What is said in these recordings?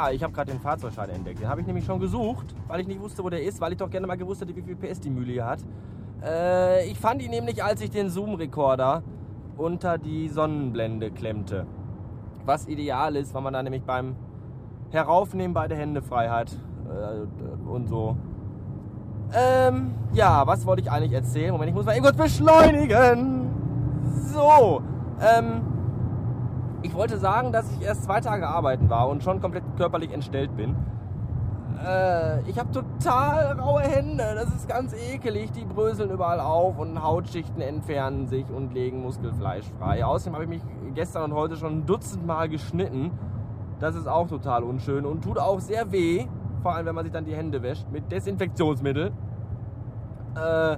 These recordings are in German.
Ja, ich habe gerade den Fahrzeugschein entdeckt. Den habe ich nämlich schon gesucht, weil ich nicht wusste, wo der ist, weil ich doch gerne mal gewusst hätte, wie viel PS die Mühle hier hat. Äh, ich fand ihn nämlich, als ich den Zoom-Rekorder unter die Sonnenblende klemmte. Was ideal ist, weil man da nämlich beim Heraufnehmen beide Hände frei hat äh, und so. Ähm, ja, was wollte ich eigentlich erzählen? Moment, ich muss mal eben kurz beschleunigen. So, ähm, ich wollte sagen, dass ich erst zwei Tage arbeiten war und schon komplett körperlich entstellt bin. Äh, ich habe total raue Hände. Das ist ganz ekelig. Die bröseln überall auf und Hautschichten entfernen sich und legen Muskelfleisch frei. Außerdem habe ich mich gestern und heute schon ein Dutzend Mal geschnitten. Das ist auch total unschön und tut auch sehr weh. Vor allem, wenn man sich dann die Hände wäscht mit Desinfektionsmittel. Äh,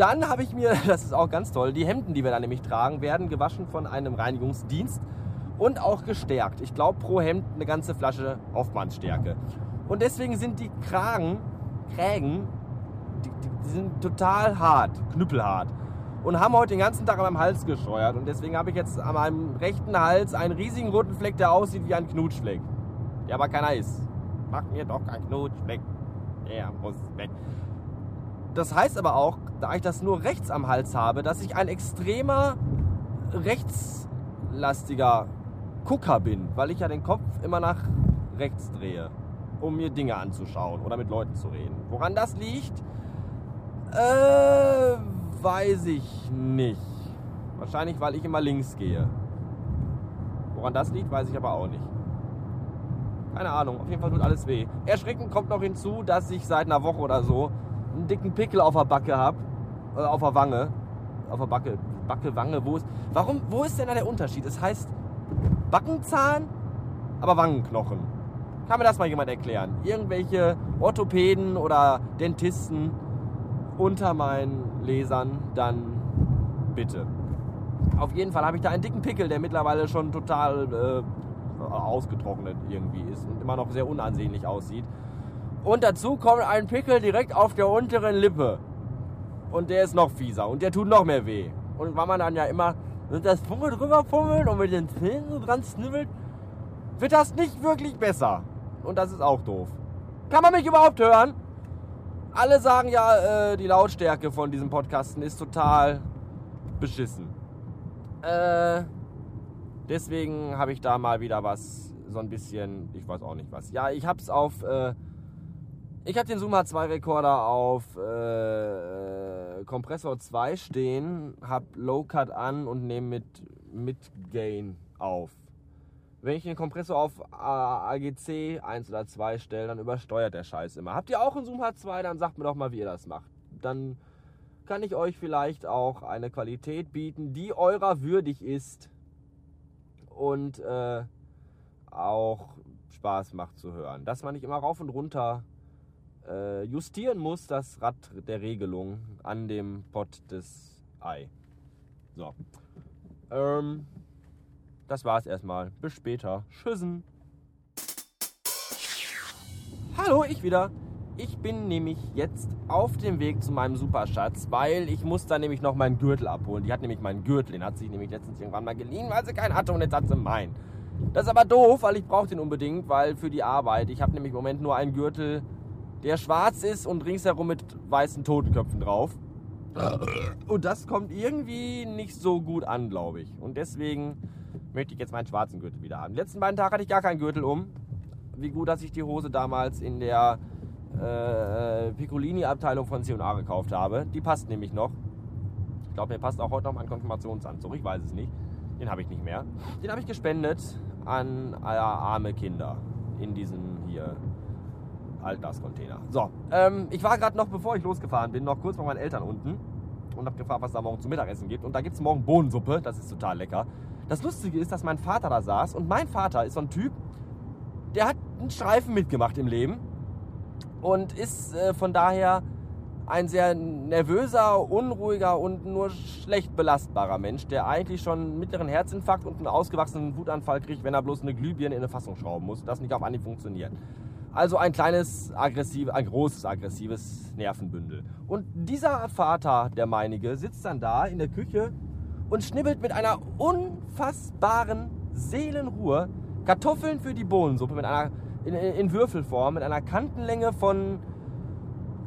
dann habe ich mir, das ist auch ganz toll, die Hemden, die wir da nämlich tragen, werden gewaschen von einem Reinigungsdienst und auch gestärkt. Ich glaube pro Hemd eine ganze Flasche Hoffmannsstärke. Und deswegen sind die Kragen, Krägen, die, die, sind total hart, knüppelhart. Und haben heute den ganzen Tag an meinem Hals gescheuert. Und deswegen habe ich jetzt an meinem rechten Hals einen riesigen roten Fleck, der aussieht wie ein Knutschfleck. Der aber keiner ist. Mach mir doch kein Knutschfleck. Der muss weg. Das heißt aber auch, da ich das nur rechts am Hals habe, dass ich ein extremer rechtslastiger Gucker bin, weil ich ja den Kopf immer nach rechts drehe um mir Dinge anzuschauen oder mit Leuten zu reden. Woran das liegt, äh, weiß ich nicht. Wahrscheinlich, weil ich immer links gehe. Woran das liegt, weiß ich aber auch nicht. Keine Ahnung, auf jeden Fall tut alles weh. Erschreckend kommt noch hinzu, dass ich seit einer Woche oder so einen dicken Pickel auf der Backe habe. Äh, auf der Wange. Auf der Backe. Backe, Wange, wo ist. Warum, wo ist denn da der Unterschied? Es heißt Backenzahn, aber Wangenknochen. Kann mir das mal jemand erklären? Irgendwelche Orthopäden oder Dentisten unter meinen Lesern, dann bitte. Auf jeden Fall habe ich da einen dicken Pickel, der mittlerweile schon total äh, ausgetrocknet irgendwie ist und immer noch sehr unansehnlich aussieht. Und dazu kommt ein Pickel direkt auf der unteren Lippe. Und der ist noch fieser und der tut noch mehr weh. Und weil man dann ja immer mit das Fummel drüber fummelt und mit den Zähnen so dran snibbelt, wird das nicht wirklich besser. Und das ist auch doof. Kann man mich überhaupt hören? Alle sagen ja, äh, die Lautstärke von diesem Podcasten ist total beschissen. Äh, deswegen habe ich da mal wieder was, so ein bisschen, ich weiß auch nicht was. Ja, ich hab's auf, äh, ich habe den Zoom H2 Rekorder auf äh, Kompressor 2 stehen, hab Low Cut an und nehme mit, mit Gain auf. Wenn ich den Kompressor auf AGC 1 oder 2 stelle, dann übersteuert der Scheiß immer. Habt ihr auch einen Zoom H2, dann sagt mir doch mal, wie ihr das macht. Dann kann ich euch vielleicht auch eine Qualität bieten, die eurer würdig ist und äh, auch Spaß macht zu hören. Dass man nicht immer rauf und runter äh, justieren muss, das Rad der Regelung an dem Pot des Ei. So. Ähm, das war's erstmal. Bis später. Tschüssen. Hallo, ich wieder. Ich bin nämlich jetzt auf dem Weg zu meinem Superschatz, weil ich muss da nämlich noch meinen Gürtel abholen. Die hat nämlich meinen Gürtel, den hat sich nämlich letztens irgendwann mal geliehen, weil sie keinen hatte und jetzt hat sie meinen. Das ist aber doof, weil ich brauche den unbedingt, weil für die Arbeit, ich habe nämlich im Moment nur einen Gürtel, der schwarz ist und ringsherum mit weißen Totenköpfen drauf. Und das kommt irgendwie nicht so gut an, glaube ich. Und deswegen möchte ich jetzt meinen schwarzen Gürtel wieder haben. Die letzten beiden Tage hatte ich gar keinen Gürtel um. Wie gut, dass ich die Hose damals in der äh, Piccolini-Abteilung von C&A gekauft habe. Die passt nämlich noch. Ich glaube, mir passt auch heute noch mein Konfirmationsanzug. Ich weiß es nicht. Den habe ich nicht mehr. Den habe ich gespendet an äh, arme Kinder in diesen hier Altglascontainer. So, ähm, ich war gerade noch, bevor ich losgefahren bin, noch kurz bei meinen Eltern unten und habe gefragt, was da morgen zum Mittagessen gibt. Und da gibt es morgen Bohnensuppe. Das ist total lecker. Das Lustige ist, dass mein Vater da saß und mein Vater ist so ein Typ, der hat einen Streifen mitgemacht im Leben und ist äh, von daher ein sehr nervöser, unruhiger und nur schlecht belastbarer Mensch, der eigentlich schon einen mittleren Herzinfarkt und einen ausgewachsenen Wutanfall kriegt, wenn er bloß eine Glühbirne in eine Fassung schrauben muss. Das nicht auf Anhieb funktioniert. Also ein kleines, aggressives, ein großes, aggressives Nervenbündel. Und dieser Vater, der meinige, sitzt dann da in der Küche und schnibbelt mit einer unfassbaren Seelenruhe Kartoffeln für die Bohnensuppe mit einer in, in Würfelform mit einer Kantenlänge von,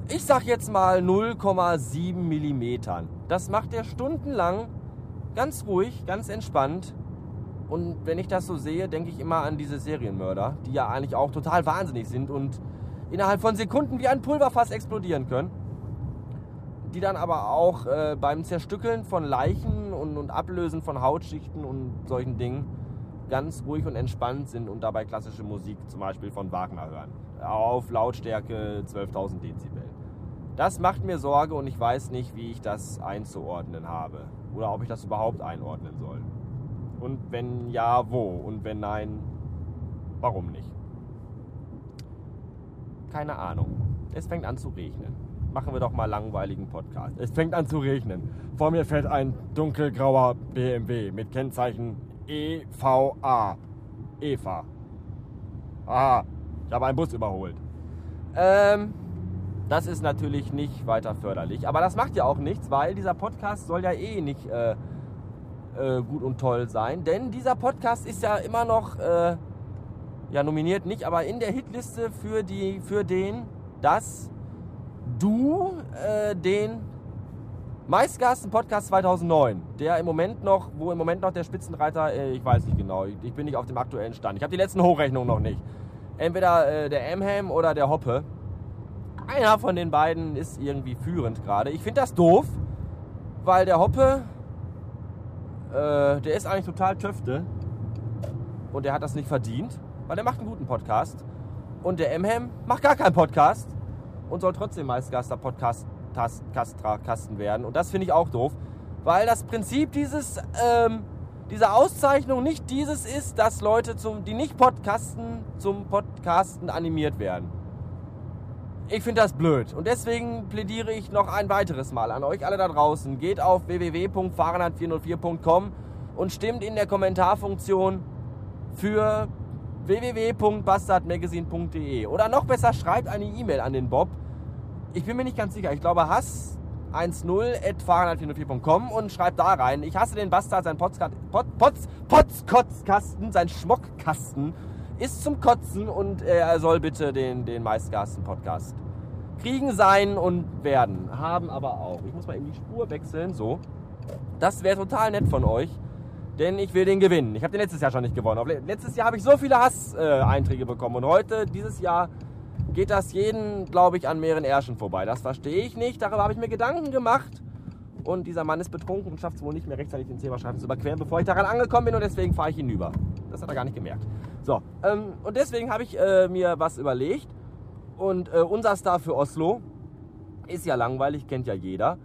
ich sag jetzt mal 0,7 Millimetern. Das macht er stundenlang, ganz ruhig, ganz entspannt. Und wenn ich das so sehe, denke ich immer an diese Serienmörder, die ja eigentlich auch total wahnsinnig sind und innerhalb von Sekunden wie ein Pulverfass explodieren können. Die dann aber auch äh, beim Zerstückeln von Leichen und, und Ablösen von Hautschichten und solchen Dingen ganz ruhig und entspannt sind und dabei klassische Musik zum Beispiel von Wagner hören. Auf Lautstärke 12.000 Dezibel. Das macht mir Sorge und ich weiß nicht, wie ich das einzuordnen habe. Oder ob ich das überhaupt einordnen soll. Und wenn ja, wo? Und wenn nein, warum nicht? Keine Ahnung. Es fängt an zu regnen. Machen wir doch mal langweiligen Podcast. Es fängt an zu regnen. Vor mir fährt ein dunkelgrauer BMW mit Kennzeichen EVA. Eva. Aha, ich habe einen Bus überholt. Ähm, das ist natürlich nicht weiter förderlich. Aber das macht ja auch nichts, weil dieser Podcast soll ja eh nicht äh, äh, gut und toll sein. Denn dieser Podcast ist ja immer noch, äh, ja nominiert nicht, aber in der Hitliste für, die, für den, dass du äh, den Meistgasten Podcast 2009, der im Moment noch, wo im Moment noch der Spitzenreiter, äh, ich weiß nicht genau, ich bin nicht auf dem aktuellen Stand. Ich habe die letzten Hochrechnungen noch nicht. Entweder äh, der Amham oder der Hoppe. Einer von den beiden ist irgendwie führend gerade. Ich finde das doof, weil der Hoppe, äh, der ist eigentlich total Töfte und der hat das nicht verdient, weil er macht einen guten Podcast. Und der Amham macht gar keinen Podcast und soll trotzdem Meistgaster Podcast Kasten werden. Und das finde ich auch doof, weil das Prinzip dieses, ähm, dieser Auszeichnung nicht dieses ist, dass Leute, zum, die nicht podcasten, zum Podcasten animiert werden. Ich finde das blöd und deswegen plädiere ich noch ein weiteres Mal an euch alle da draußen. Geht auf www.fahrenheit404.com und stimmt in der Kommentarfunktion für www.bastardmagazine.de oder noch besser schreibt eine E-Mail an den Bob ich bin mir nicht ganz sicher. Ich glaube, Hass 10.fahrenheit404.com und schreibt da rein. Ich hasse den Bastard, sein Potzkasten, Potz, Potzkotzkasten, sein Schmockkasten ist zum Kotzen und er soll bitte den, den Meistgasten-Podcast kriegen, sein und werden. Haben aber auch. Ich muss mal eben die Spur wechseln. So. Das wäre total nett von euch. Denn ich will den gewinnen. Ich habe den letztes Jahr schon nicht gewonnen. Letztes Jahr habe ich so viele Hass-Einträge bekommen. Und heute, dieses Jahr, geht das jeden, glaube ich, an mehreren Ärschen vorbei. Das verstehe ich nicht. Darüber habe ich mir Gedanken gemacht. Und dieser Mann ist betrunken und schafft es wohl nicht mehr rechtzeitig den Zebrastreifen zu überqueren, bevor ich daran angekommen bin. Und deswegen fahre ich hinüber. Das hat er gar nicht gemerkt. So, ähm, und deswegen habe ich äh, mir was überlegt. Und äh, unser Star für Oslo ist ja langweilig, kennt ja jeder.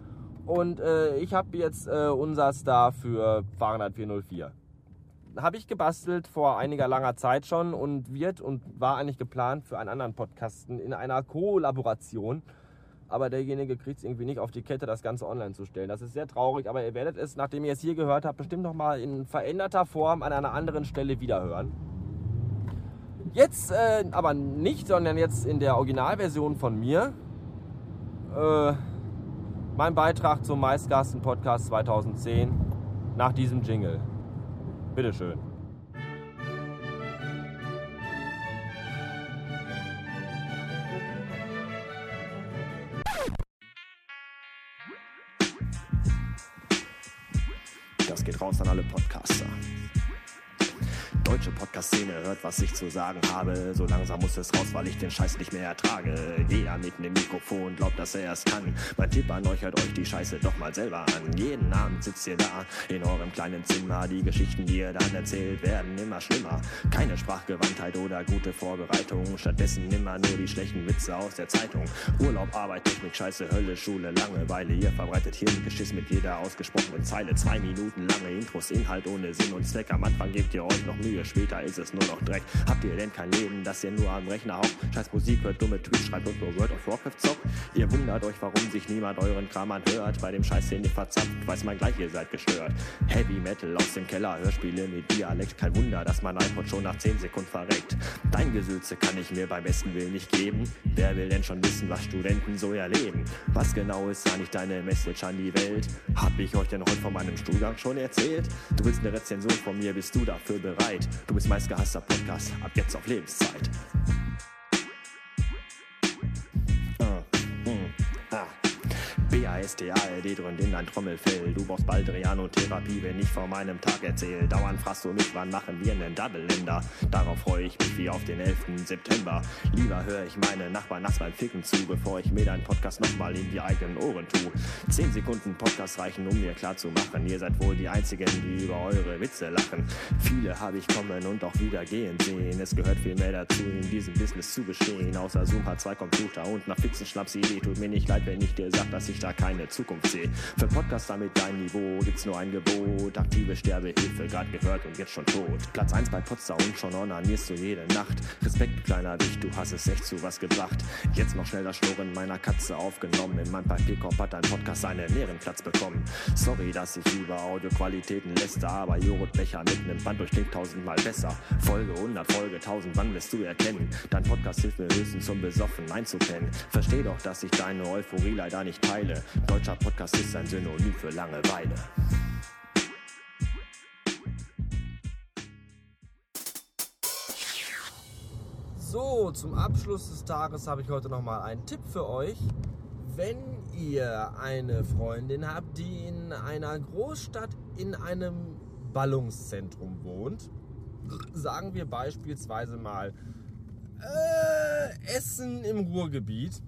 Und äh, ich habe jetzt äh, unser Star für Fahrenheit 404 habe ich gebastelt vor einiger langer Zeit schon und wird und war eigentlich geplant für einen anderen Podcasten in einer Kollaboration. Aber derjenige kriegt es irgendwie nicht auf die Kette, das Ganze online zu stellen. Das ist sehr traurig, aber ihr werdet es, nachdem ihr es hier gehört habt, bestimmt nochmal in veränderter Form an einer anderen Stelle wiederhören. Jetzt äh, aber nicht, sondern jetzt in der Originalversion von mir. Äh, mein Beitrag zum Meistgasten Podcast 2010 nach diesem Jingle. Bitteschön. Das geht raus an alle Podcaster deutsche Podcast-Szene hört, was ich zu sagen habe. So langsam muss es raus, weil ich den Scheiß nicht mehr ertrage. Jeder neben dem Mikrofon glaubt, dass er es kann. Mein Tipp an euch, hört euch die Scheiße doch mal selber an. Jeden Abend sitzt ihr da in eurem kleinen Zimmer. Die Geschichten, die ihr dann erzählt, werden immer schlimmer. Keine Sprachgewandtheit oder gute Vorbereitung. Stattdessen immer nur die schlechten Witze aus der Zeitung. Urlaub, Arbeit, Technik, Scheiße, Hölle, Schule, Langeweile. Ihr verbreitet Hirngeschiss mit jeder ausgesprochenen Zeile. Zwei Minuten lange Intros, Inhalt ohne Sinn und Zweck. Am Anfang gebt ihr euch noch Mühe Mühe, später ist es nur noch Dreck. Habt ihr denn kein Leben, dass ihr nur am Rechner haucht? Scheiß Musik hört, dumme Tweets schreibt und nur World of Warcraft zockt? Ihr wundert euch, warum sich niemand euren Kram anhört. Bei dem Scheiß, den ihr verzapft, weiß man gleich, ihr seid gestört. Heavy Metal aus dem Keller, Hörspiele mit Dialekt. Kein Wunder, dass mein iPod schon nach 10 Sekunden verreckt. Dein Gesülze kann ich mir beim besten Willen nicht geben. Wer will denn schon wissen, was Studenten so erleben? Was genau ist eigentlich deine Message an die Welt? Hab ich euch denn heute von meinem Stuhlgang schon erzählt? Du willst eine Rezension von mir, bist du dafür bereit? Du bist meist gehasster Podcast, ab jetzt auf Lebenszeit. B-A-S-T-A-L-D dröhnt in dein Trommelfell. Du brauchst Baldriano-Therapie, wenn ich von meinem Tag erzähl. Dauernd fragst du mich, wann machen wir einen Daddelländer? Darauf freue ich mich wie auf den 11. September. Lieber höre ich meine Nachbarn nachts beim Ficken zu, bevor ich mir deinen Podcast nochmal in die eigenen Ohren tu. Zehn Sekunden Podcast reichen, um mir klar zu machen, ihr seid wohl die Einzigen, die über eure Witze lachen. Viele habe ich kommen und auch wieder gehen sehen. Es gehört viel mehr dazu, in diesem Business zu bestehen. Außer Zoom hat zwei Computer und nach fixen Schnapsidee. Tut mir nicht leid, wenn ich dir sag, dass ich da keine Zukunft sehe. Für Podcaster mit deinem Niveau gibt's nur ein Gebot. Aktive Sterbehilfe, grad gehört und jetzt schon tot. Platz 1 bei Potsdam und schon onanierst du jede Nacht. Respekt, kleiner Wicht, du hast es echt zu was gebracht. Jetzt noch schnell das Schnurren meiner Katze aufgenommen. In meinem Papierkorb hat dein Podcast seinen Ehrenplatz bekommen. Sorry, dass ich über Audioqualitäten läster, aber Becher mit nem Band durchklingt tausendmal besser. Folge 100, Folge 1000, wann wirst du erkennen? Dein Podcast hilft mir höchstens zum Besoffen einzupennen. Versteh doch, dass ich deine Euphorie leider nicht teile. Deutscher Podcast ist ein Synonym für Langeweile. So, zum Abschluss des Tages habe ich heute noch mal einen Tipp für euch. Wenn ihr eine Freundin habt, die in einer Großstadt in einem Ballungszentrum wohnt, sagen wir beispielsweise mal äh, Essen im Ruhrgebiet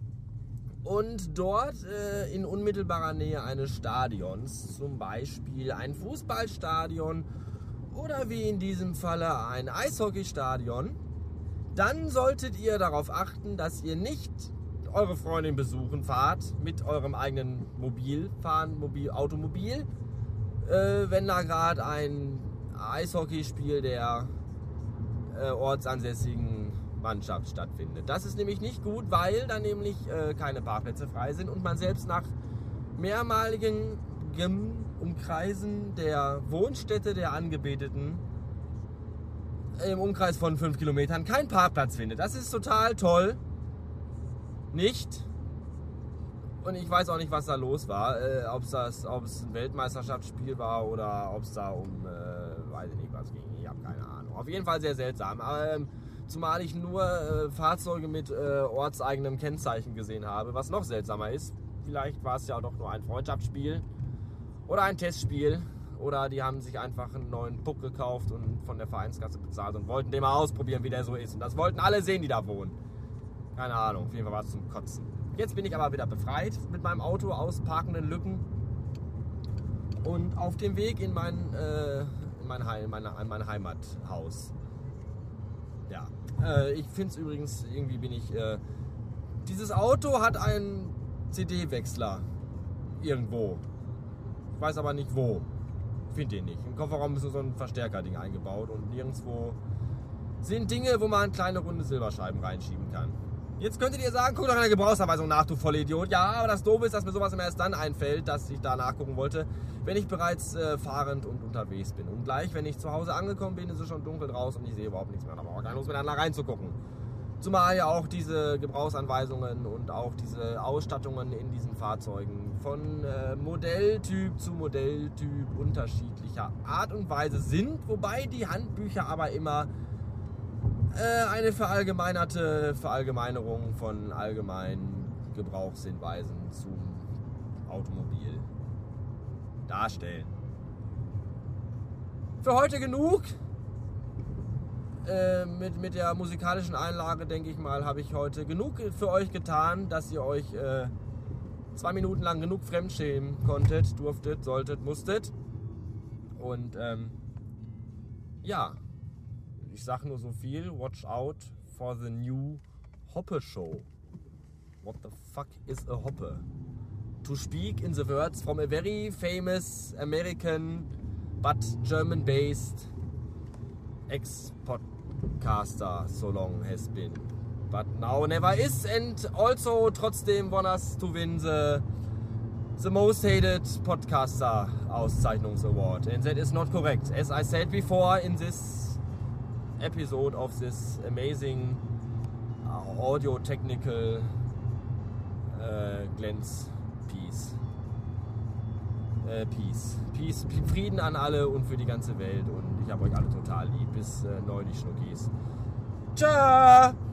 und dort äh, in unmittelbarer Nähe eines Stadions, zum Beispiel ein Fußballstadion oder wie in diesem Falle ein Eishockeystadion, dann solltet ihr darauf achten, dass ihr nicht eure Freundin besuchen fahrt mit eurem eigenen Mobil, fahren, Mobil, Automobil, äh, wenn da gerade ein Eishockeyspiel der äh, ortsansässigen Mannschaft stattfindet. Das ist nämlich nicht gut, weil dann nämlich äh, keine Parkplätze frei sind und man selbst nach mehrmaligen Umkreisen der Wohnstätte der Angebeteten im Umkreis von 5 Kilometern keinen Parkplatz findet. Das ist total toll. Nicht. Und ich weiß auch nicht, was da los war. Äh, ob es ein Weltmeisterschaftsspiel war oder ob es da um, äh, weiß ich nicht, was ging. Ich habe keine Ahnung. Auf jeden Fall sehr seltsam. Aber, ähm, zumal ich nur äh, Fahrzeuge mit äh, ortseigenem Kennzeichen gesehen habe, was noch seltsamer ist. Vielleicht war es ja doch nur ein Freundschaftsspiel oder ein Testspiel. Oder die haben sich einfach einen neuen Puck gekauft und von der Vereinskasse bezahlt und wollten den mal ausprobieren, wie der so ist. Und das wollten alle sehen, die da wohnen. Keine Ahnung, auf jeden Fall war es zum Kotzen. Jetzt bin ich aber wieder befreit mit meinem Auto aus parkenden Lücken und auf dem Weg in mein, äh, in mein, Heim, mein, mein Heimathaus. Äh, ich finde es übrigens, irgendwie bin ich. Äh, dieses Auto hat einen CD-Wechsler irgendwo. Ich weiß aber nicht wo. Finde den nicht. Im Kofferraum ist nur so ein Verstärkerding eingebaut und nirgendwo sind Dinge, wo man kleine runde Silberscheiben reinschieben kann. Jetzt könntet ihr sagen, guck doch in der Gebrauchsanweisung nach, du Vollidiot. Ja, aber das Doofe ist, dass mir sowas immer erst dann einfällt, dass ich da nachgucken wollte, wenn ich bereits äh, fahrend und unterwegs bin. Und gleich, wenn ich zu Hause angekommen bin, ist es schon dunkel draußen und ich sehe überhaupt nichts mehr. Da brauche ich Lust mehr, dann da reinzugucken. Zumal ja auch diese Gebrauchsanweisungen und auch diese Ausstattungen in diesen Fahrzeugen von äh, Modelltyp zu Modelltyp unterschiedlicher Art und Weise sind, wobei die Handbücher aber immer äh, eine verallgemeinerte Verallgemeinerung von allgemeinen Gebrauchshinweisen zum Automobil darstellen. Für heute genug. Äh, mit, mit der musikalischen Einlage, denke ich mal, habe ich heute genug für euch getan, dass ihr euch äh, zwei Minuten lang genug fremdschämen konntet, durftet, solltet, musstet. Und ähm, ja, ich sage nur so viel, watch out for the new Hoppe Show. What the fuck is a Hoppe? To speak in the words from a very famous American but German based ex podcaster so long has been. But now never is and also trotzdem won us to win the the most hated podcaster Auszeichnungs award and that is not correct. As I said before in this episode of this amazing uh, audio technical uh, Glens Peace. Äh, Peace. Peace. Frieden an alle und für die ganze Welt. Und ich habe euch alle total lieb. Bis äh, neulich Schnuckis. Tschö!